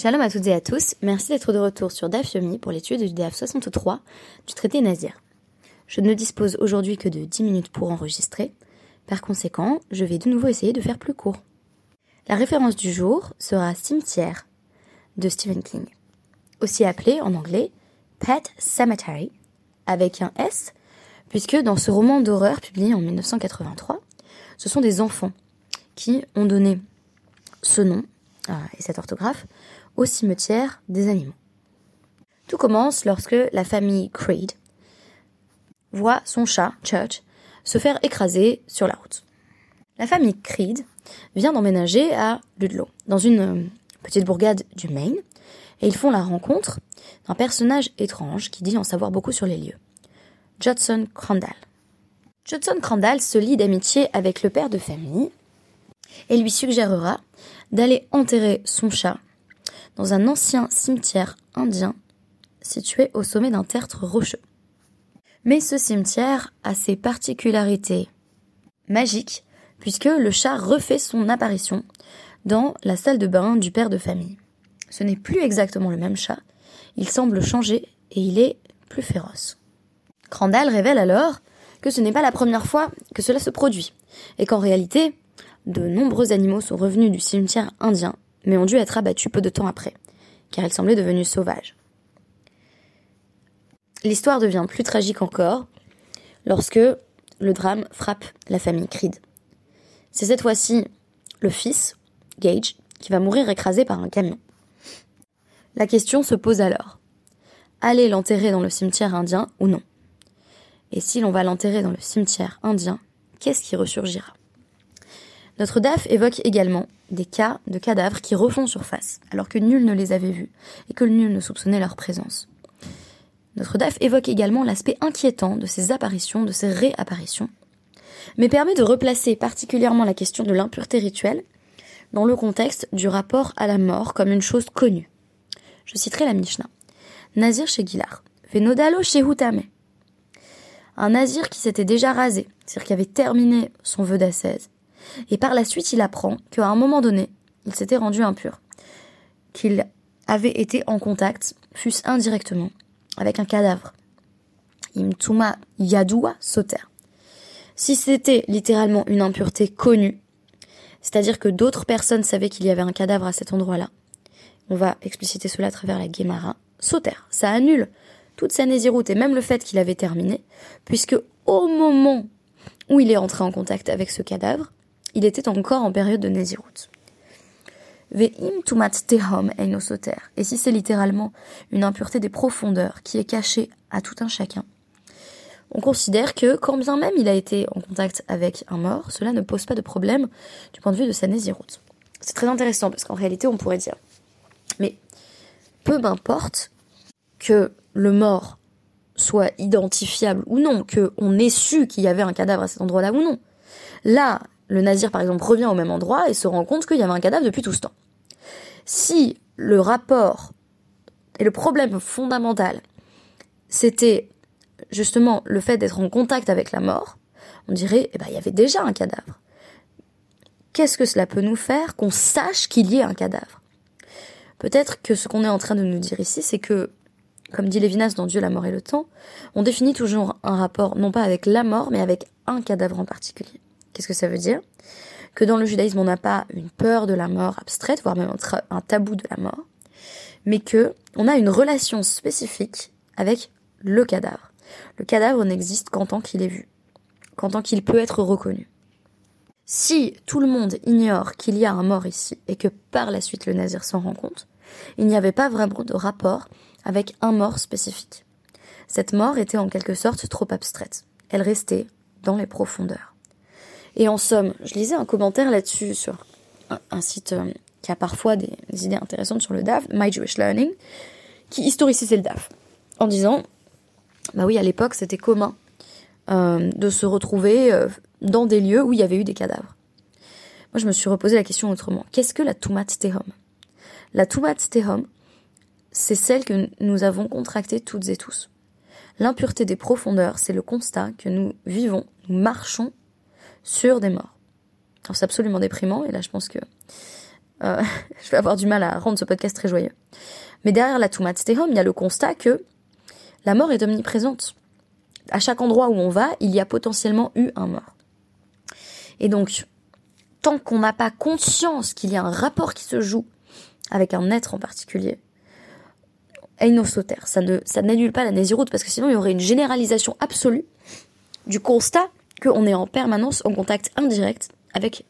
Shalom à toutes et à tous, merci d'être de retour sur DAF Yomi pour l'étude du DAF 63 du traité Nazir. Je ne dispose aujourd'hui que de 10 minutes pour enregistrer, par conséquent, je vais de nouveau essayer de faire plus court. La référence du jour sera Cimetière de Stephen King, aussi appelé en anglais Pet Cemetery, avec un S, puisque dans ce roman d'horreur publié en 1983, ce sont des enfants qui ont donné ce nom et cette orthographe au cimetière des animaux. Tout commence lorsque la famille Creed voit son chat, Church, se faire écraser sur la route. La famille Creed vient d'emménager à Ludlow, dans une euh, petite bourgade du Maine, et ils font la rencontre d'un personnage étrange qui dit en savoir beaucoup sur les lieux. Judson Crandall. Judson Crandall se lie d'amitié avec le père de famille et lui suggérera d'aller enterrer son chat dans un ancien cimetière indien situé au sommet d'un tertre rocheux. Mais ce cimetière a ses particularités magiques puisque le chat refait son apparition dans la salle de bain du père de famille. Ce n'est plus exactement le même chat, il semble changer et il est plus féroce. Crandall révèle alors que ce n'est pas la première fois que cela se produit, et qu'en réalité, de nombreux animaux sont revenus du cimetière indien, mais ont dû être abattus peu de temps après, car ils semblaient devenus sauvages. L'histoire devient plus tragique encore lorsque le drame frappe la famille Creed. C'est cette fois-ci le fils, Gage, qui va mourir écrasé par un camion. La question se pose alors. Aller l'enterrer dans le cimetière indien ou non? Et si l'on va l'enterrer dans le cimetière indien, qu'est-ce qui ressurgira? Notre DAF évoque également des cas de cadavres qui refont surface, alors que nul ne les avait vus et que nul ne soupçonnait leur présence. Notre DAF évoque également l'aspect inquiétant de ces apparitions, de ces réapparitions, mais permet de replacer particulièrement la question de l'impureté rituelle dans le contexte du rapport à la mort comme une chose connue. Je citerai la Mishnah. Nazir chez Gilar. Venodalo chez Hutame. Un nazir qui s'était déjà rasé, c'est-à-dire qui avait terminé son vœu d'ascèse. Et par la suite, il apprend qu'à un moment donné, il s'était rendu impur. Qu'il avait été en contact, fût-ce indirectement, avec un cadavre. Imtuma Yadua Soter. Si c'était littéralement une impureté connue, c'est-à-dire que d'autres personnes savaient qu'il y avait un cadavre à cet endroit-là, on va expliciter cela à travers la Gemara, Soter, ça annule toute sa nésiroute et même le fait qu'il avait terminé, puisque au moment où il est entré en contact avec ce cadavre, il était encore en période de nésiroute. Ve'im tumat tehom eino soter. Et si c'est littéralement une impureté des profondeurs qui est cachée à tout un chacun, on considère que quand bien même il a été en contact avec un mort, cela ne pose pas de problème du point de vue de sa nésiroute. C'est très intéressant parce qu'en réalité on pourrait dire, mais peu m'importe que le mort soit identifiable ou non, qu'on ait su qu'il y avait un cadavre à cet endroit-là ou non. Là, le nazir par exemple revient au même endroit et se rend compte qu'il y avait un cadavre depuis tout ce temps. Si le rapport et le problème fondamental, c'était justement le fait d'être en contact avec la mort, on dirait, eh ben, il y avait déjà un cadavre. Qu'est-ce que cela peut nous faire qu'on sache qu'il y ait un cadavre? Peut-être que ce qu'on est en train de nous dire ici, c'est que, comme dit Lévinas dans Dieu, la mort et le temps, on définit toujours un rapport non pas avec la mort, mais avec un cadavre en particulier. Qu'est-ce que ça veut dire? Que dans le judaïsme, on n'a pas une peur de la mort abstraite, voire même un, tabou de la mort, mais que on a une relation spécifique avec le cadavre. Le cadavre n'existe qu'en tant qu'il est vu, qu'en tant qu'il peut être reconnu. Si tout le monde ignore qu'il y a un mort ici et que par la suite le nazir s'en rend compte, il n'y avait pas vraiment de rapport avec un mort spécifique. Cette mort était en quelque sorte trop abstraite. Elle restait dans les profondeurs. Et en somme, je lisais un commentaire là-dessus sur un, site euh, qui a parfois des, idées intéressantes sur le DAF, My Jewish Learning, qui historicisait le DAF, en disant bah oui, à l'époque, c'était commun euh, de se retrouver euh, dans des lieux où il y avait eu des cadavres. Moi, je me suis reposé la question autrement. Qu'est-ce que la Tumat Tehom? La Tumat Tehom, c'est celle que nous avons contractée toutes et tous. L'impureté des profondeurs, c'est le constat que nous vivons, nous marchons sur des morts. c'est absolument déprimant, et là, je pense que euh, je vais avoir du mal à rendre ce podcast très joyeux. Mais derrière la Tumat Tehom, il y a le constat que la mort est omniprésente. À chaque endroit où on va, il y a potentiellement eu un mort. Et donc, tant qu'on n'a pas conscience qu'il y a un rapport qui se joue avec un être en particulier, Einosoter, ça ne, ça n'annule pas la Nésiroute parce que sinon il y aurait une généralisation absolue du constat qu'on est en permanence en contact indirect avec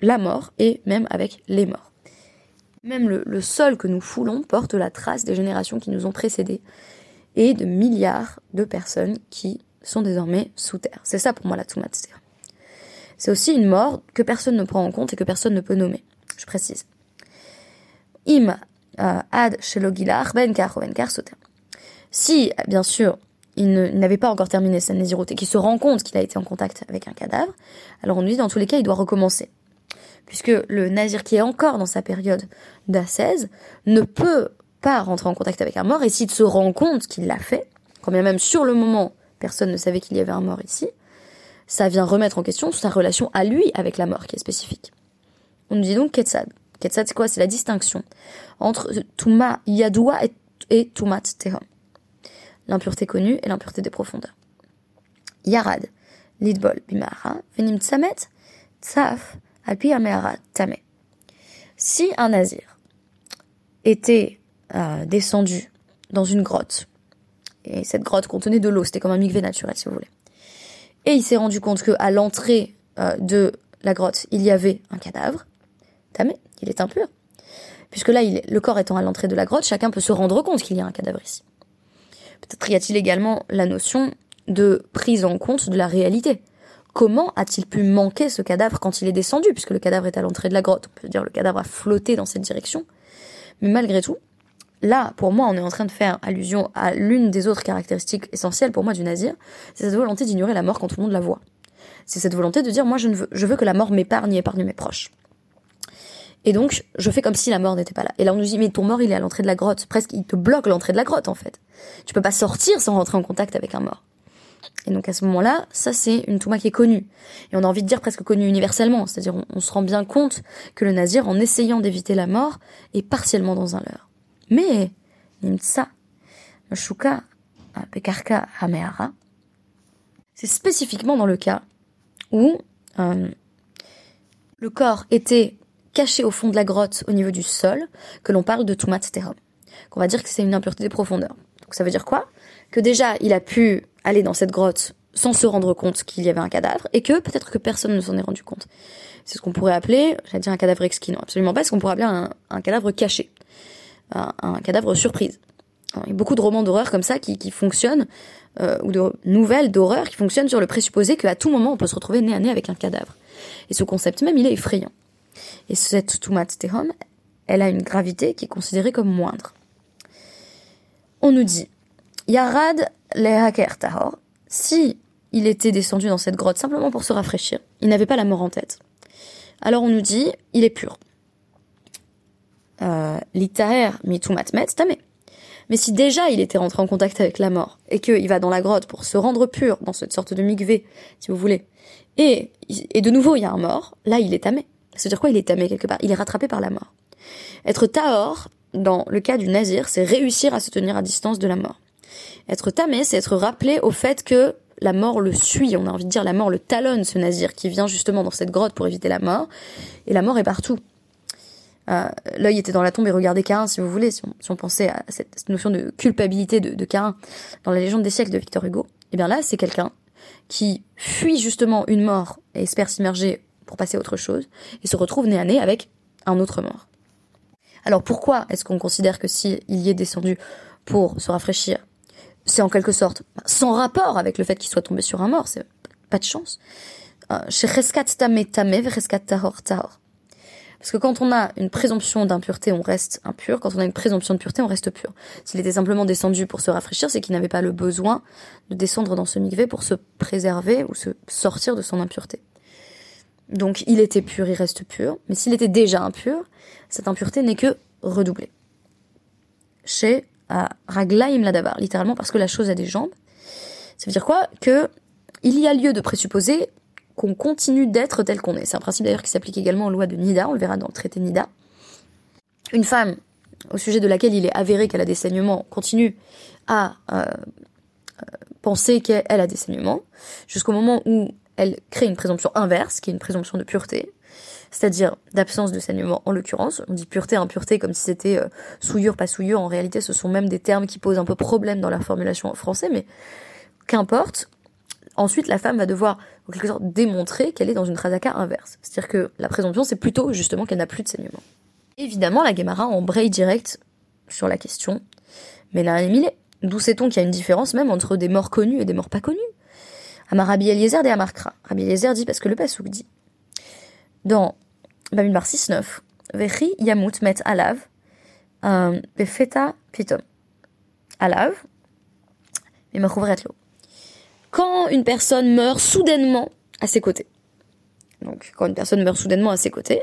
la mort et même avec les morts. Même le, sol que nous foulons porte la trace des générations qui nous ont précédés et de milliards de personnes qui sont désormais sous terre. C'est ça pour moi la Tumatster. C'est aussi une mort que personne ne prend en compte et que personne ne peut nommer. Je précise. Im euh, ad shelogilach ben kar ben kar Si, bien sûr, il n'avait pas encore terminé sa nésiroute et qu'il se rend compte qu'il a été en contact avec un cadavre, alors on lui dit dans tous les cas, il doit recommencer. Puisque le nazir qui est encore dans sa période d'ascèse ne peut pas rentrer en contact avec un mort et s'il se rend compte qu'il l'a fait, quand bien même sur le moment personne ne savait qu'il y avait un mort ici, ça vient remettre en question sa relation à lui avec la mort qui est spécifique. On nous dit donc Ketsad. Ketsad, c'est quoi? C'est la distinction entre Tuma Yadoua et, et Tehom. L'impureté connue et l'impureté des profondeurs. Yarad, Lidbol, Bimara, Venim Tsamet, Tsaf, Alpi Tame. Si un nazir était euh, descendu dans une grotte, et cette grotte contenait de l'eau, c'était comme un mikvé naturel si vous voulez, et il s'est rendu compte qu'à l'entrée euh, de la grotte, il y avait un cadavre, tamé, il est impur. Puisque là, le corps étant à l'entrée de la grotte, chacun peut se rendre compte qu'il y a un cadavre ici. Peut-être y a-t-il également la notion de prise en compte de la réalité. Comment a-t-il pu manquer ce cadavre quand il est descendu, puisque le cadavre est à l'entrée de la grotte? On peut dire le cadavre a flotté dans cette direction. Mais malgré tout, là, pour moi, on est en train de faire allusion à l'une des autres caractéristiques essentielles pour moi du nazir, c'est cette volonté d'ignorer la mort quand tout le monde la voit. C'est cette volonté de dire, moi, je, ne veux, je veux que la mort m'épargne et épargne mes proches. Et donc, je fais comme si la mort n'était pas là. Et là, on nous dit, mais ton mort, il est à l'entrée de la grotte. Presque, il te bloque l'entrée de la grotte, en fait. Tu peux pas sortir sans rentrer en contact avec un mort. Et donc, à ce moment-là, ça, c'est une touma qui est connue. Et on a envie de dire presque connue universellement. C'est-à-dire, on, se rend bien compte que le nazir, en essayant d'éviter la mort, est partiellement dans un leurre. Mais, nimtsa, shuka, pekarka, hamehara, c'est spécifiquement dans le cas où euh, le corps était caché au fond de la grotte au niveau du sol que l'on parle de Tumat Terom. Qu'on va dire que c'est une impureté des profondeurs. Donc ça veut dire quoi? Que déjà, il a pu aller dans cette grotte sans se rendre compte qu'il y avait un cadavre et que peut-être que personne ne s'en est rendu compte. C'est ce qu'on pourrait appeler, j'allais dire un cadavre exquis, non absolument pas, ce qu'on pourrait appeler un, cadavre caché, un, cadavre surprise. Il y a beaucoup de romans d'horreur comme ça qui, fonctionnent, euh, ou de nouvelles d'horreur qui fonctionnent sur le présupposé qu'à tout moment on peut se retrouver nez à nez avec un cadavre. Et ce concept même, il est effrayant. Et cette Tumat Tehom, elle a une gravité qui est considérée comme moindre. On nous dit, Yarad Lehaker Tahor, si il était descendu dans cette grotte simplement pour se rafraîchir, il n'avait pas la mort en tête. Alors on nous dit, il est pur. Euh, L'itaher mitumat met tamé. Mais si déjà il était rentré en contact avec la mort, et qu'il va dans la grotte pour se rendre pur, dans cette sorte de migvé, si vous voulez, et de nouveau il y a un mort, là il est tamé. C'est-à-dire quoi Il est tamé quelque part. Il est rattrapé par la mort. Être tahor, dans le cas du nazir, c'est réussir à se tenir à distance de la mort. Être tamé, c'est être rappelé au fait que la mort le suit. On a envie de dire la mort le talonne, ce nazir qui vient justement dans cette grotte pour éviter la mort. Et la mort est partout. Euh, L'œil était dans la tombe et regardait Cain, si vous voulez, si on, pensait à cette, notion de culpabilité de, de dans la légende des siècles de Victor Hugo. Et eh bien là, c'est quelqu'un qui fuit justement une mort et espère s'immerger pour passer à autre chose, et se retrouve nez à nez avec un autre mort. Alors pourquoi est-ce qu'on considère que s'il y est descendu pour se rafraîchir, c'est en quelque sorte sans rapport avec le fait qu'il soit tombé sur un mort, c'est pas de chance. Euh, Parce que quand on a une présomption d'impureté, on reste impur. Quand on a une présomption de pureté, on reste pur. S'il était simplement descendu pour se rafraîchir, c'est qu'il n'avait pas le besoin de descendre dans ce mikvé pour se préserver ou se sortir de son impureté. Donc il était pur, il reste pur, mais s'il était déjà impur, cette impureté n'est que redoublée. Chez Raglaim Ladabar, littéralement parce que la chose a des jambes. Ça veut dire quoi? Que il y a lieu de présupposer qu'on continue d'être tel qu'on est. C'est un principe d'ailleurs qui s'applique également aux lois de Nida, on le verra dans le traité Nida. une femme au sujet de laquelle il est avéré qu'elle a des saignements continue à euh, penser qu'elle a des saignements, jusqu'au moment où elle crée une présomption inverse, qui est une présomption de pureté, c'est-à-dire d'absence de saignement en l'occurrence. On dit pureté, impureté comme si c'était euh, souillure, pas souillure. En réalité, ce sont même des termes qui posent un peu problème dans la formulation en français, mais qu'importe. Ensuite, la femme va devoir, en quelque sorte, démontrer qu'elle est dans une chazaka inverse. C'est-à-dire que la présomption, c'est plutôt justement qu'elle n'a plus de saignement. Évidemment, la Gemara embraye direct sur la question, mais là, est D'où sait-on qu'il y a une différence même entre des morts connus et des morts pas connus Amar Rabbi Eliezer de Amarkra. Rabbi Eliezer dit, parce que le Passouk dit, dans Bamidbar 6.9, Vechi Yamut Met Alav, euh, Befeta Pitom. Alav, mais l'eau. Quand une personne meurt soudainement à ses côtés, donc quand une personne meurt soudainement à ses côtés,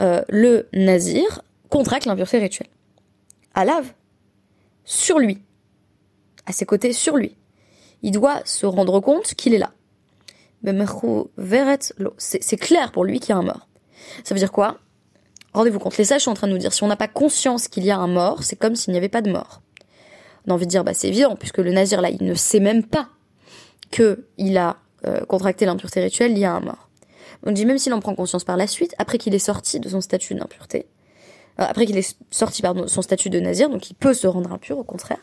euh, le nazir contracte l'impureté rituelle. Alav, sur lui, à ses côtés, sur lui. Il doit se rendre compte qu'il est là. C'est clair pour lui qu'il y a un mort. Ça veut dire quoi? Rendez-vous compte, les sages sont en train de nous dire, si on n'a pas conscience qu'il y a un mort, c'est comme s'il n'y avait pas de mort. On a envie de dire, bah c'est évident, puisque le nazir là, il ne sait même pas qu'il a euh, contracté l'impureté rituelle, il y a un mort. On dit même s'il en prend conscience par la suite, après qu'il est sorti de son statut d'impureté, euh, après qu'il est sorti de son statut de nazir, donc il peut se rendre impur, au contraire,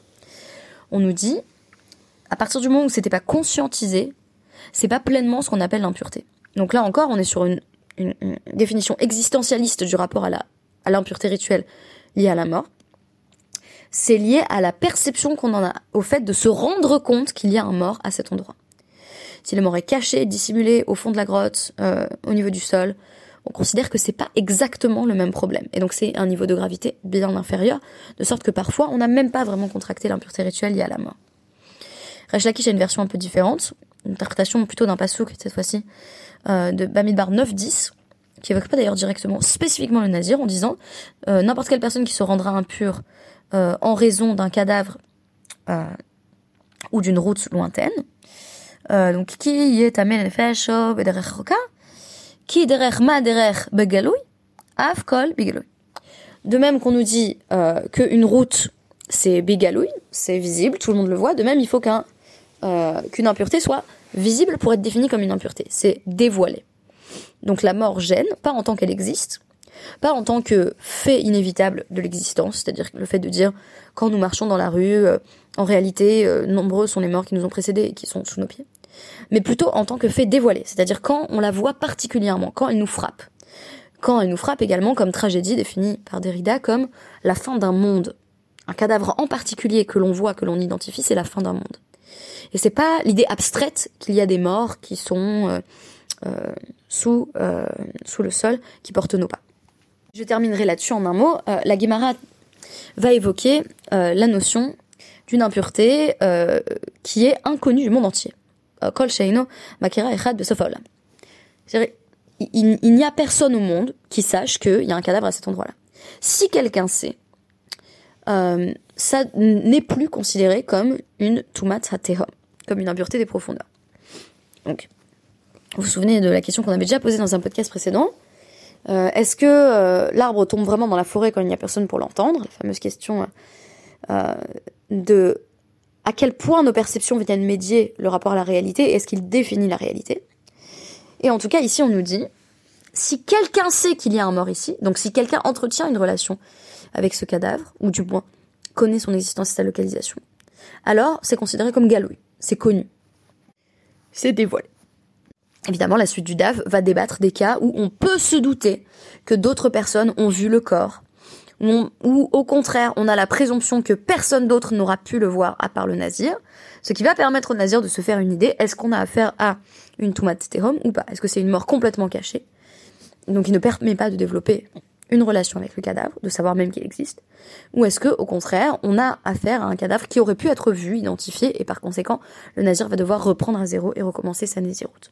on nous dit, à partir du moment où c'était pas conscientisé, c'est pas pleinement ce qu'on appelle l'impureté. Donc là encore, on est sur une, définition existentialiste du rapport à la à l'impureté rituelle liée à la mort. C'est lié à la perception qu'on en a, au fait de se rendre compte qu'il y a un mort à cet endroit. Si le mort est caché, dissimulé au fond de la grotte, euh, au niveau du sol, on considère que c'est pas exactement le même problème. Et donc c'est un niveau de gravité bien inférieur, de sorte que parfois on n'a même pas vraiment contracté l'impureté rituelle liée à la mort. Resh a une version un peu différente, une interprétation plutôt d'un pasouk cette fois-ci, euh, de Bamidbar 9-10, qui évoque pas d'ailleurs directement spécifiquement le nazir, en disant euh, n'importe quelle personne qui se rendra impure euh, en raison d'un cadavre euh, ou d'une route lointaine, donc qui est amel qui derech ma derech begaloui, av kol De même qu'on nous dit qu'une route c'est bigaloui, c'est visible, tout le monde le voit. De même, il faut qu'un euh, qu'une impureté soit visible pour être définie comme une impureté. C'est dévoilé. Donc la mort gêne, pas en tant qu'elle existe, pas en tant que fait inévitable de l'existence, c'est-à-dire le fait de dire quand nous marchons dans la rue, euh, en réalité, nombreux sont les morts qui nous ont précédés et qui sont sous nos pieds mais plutôt en tant que fait dévoilé, c'est-à-dire quand on la voit particulièrement, quand elle nous frappe. Quand elle nous frappe également comme tragédie définie par Derrida comme la fin d'un monde. Un cadavre en particulier que l'on voit, que l'on identifie, c'est la fin d'un monde. Et c'est pas l'idée abstraite qu'il y a des morts qui sont euh, euh, sous, euh, sous le sol, qui portent nos pas. Je terminerai là-dessus en un mot. la Guimara va évoquer la notion d'une impureté qui est inconnue du monde entier. Il n'y a personne au monde qui sache qu'il y a un cadavre à cet endroit-là. Si quelqu'un sait, euh, ça n'est plus considéré comme une tumat hateha, comme une impureté des profondeurs. Donc, vous vous souvenez de la question qu'on avait déjà posée dans un podcast précédent euh, Est-ce que euh, l'arbre tombe vraiment dans la forêt quand il n'y a personne pour l'entendre? La fameuse question de à quel point nos perceptions viennent médier le rapport à la réalité est-ce qu'il définit la réalité? Et en tout cas, ici, on nous dit, si quelqu'un sait qu'il y a un mort ici, donc si quelqu'un entretient une relation avec ce cadavre, ou du moins connaît son existence et sa localisation, alors c'est considéré comme galouille, c'est connu, c'est dévoilé. Évidemment, la suite du DAF va débattre des cas où on peut se douter que d'autres personnes ont vu le corps, ou au contraire on a la présomption que personne d'autre n'aura pu le voir à part le nazir, ce qui va permettre au nazir de se faire une idée, est-ce qu'on a affaire à une tumat ou pas? Est-ce que c'est une mort complètement cachée? Donc il ne permet pas de développer une relation avec le cadavre, de savoir même qu'il existe, ou est-ce que au contraire on a affaire à un cadavre qui aurait pu être vu, identifié, et par conséquent le nazir va devoir reprendre à zéro et recommencer sa naziroute.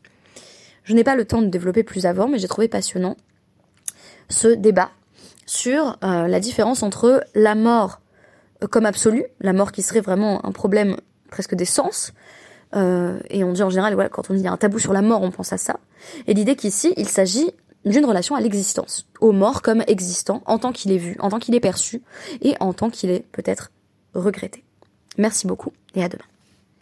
Je n'ai pas le temps de développer plus avant, mais j'ai trouvé passionnant ce débat sur euh, la différence entre la mort euh, comme absolue, la mort qui serait vraiment un problème presque des sens, euh, et on dit en général, voilà, quand on dit y a un tabou sur la mort, on pense à ça, et l'idée qu'ici, il s'agit d'une relation à l'existence, au mort comme existant, en tant qu'il est vu, en tant qu'il est perçu, et en tant qu'il est peut-être regretté. Merci beaucoup, et à demain.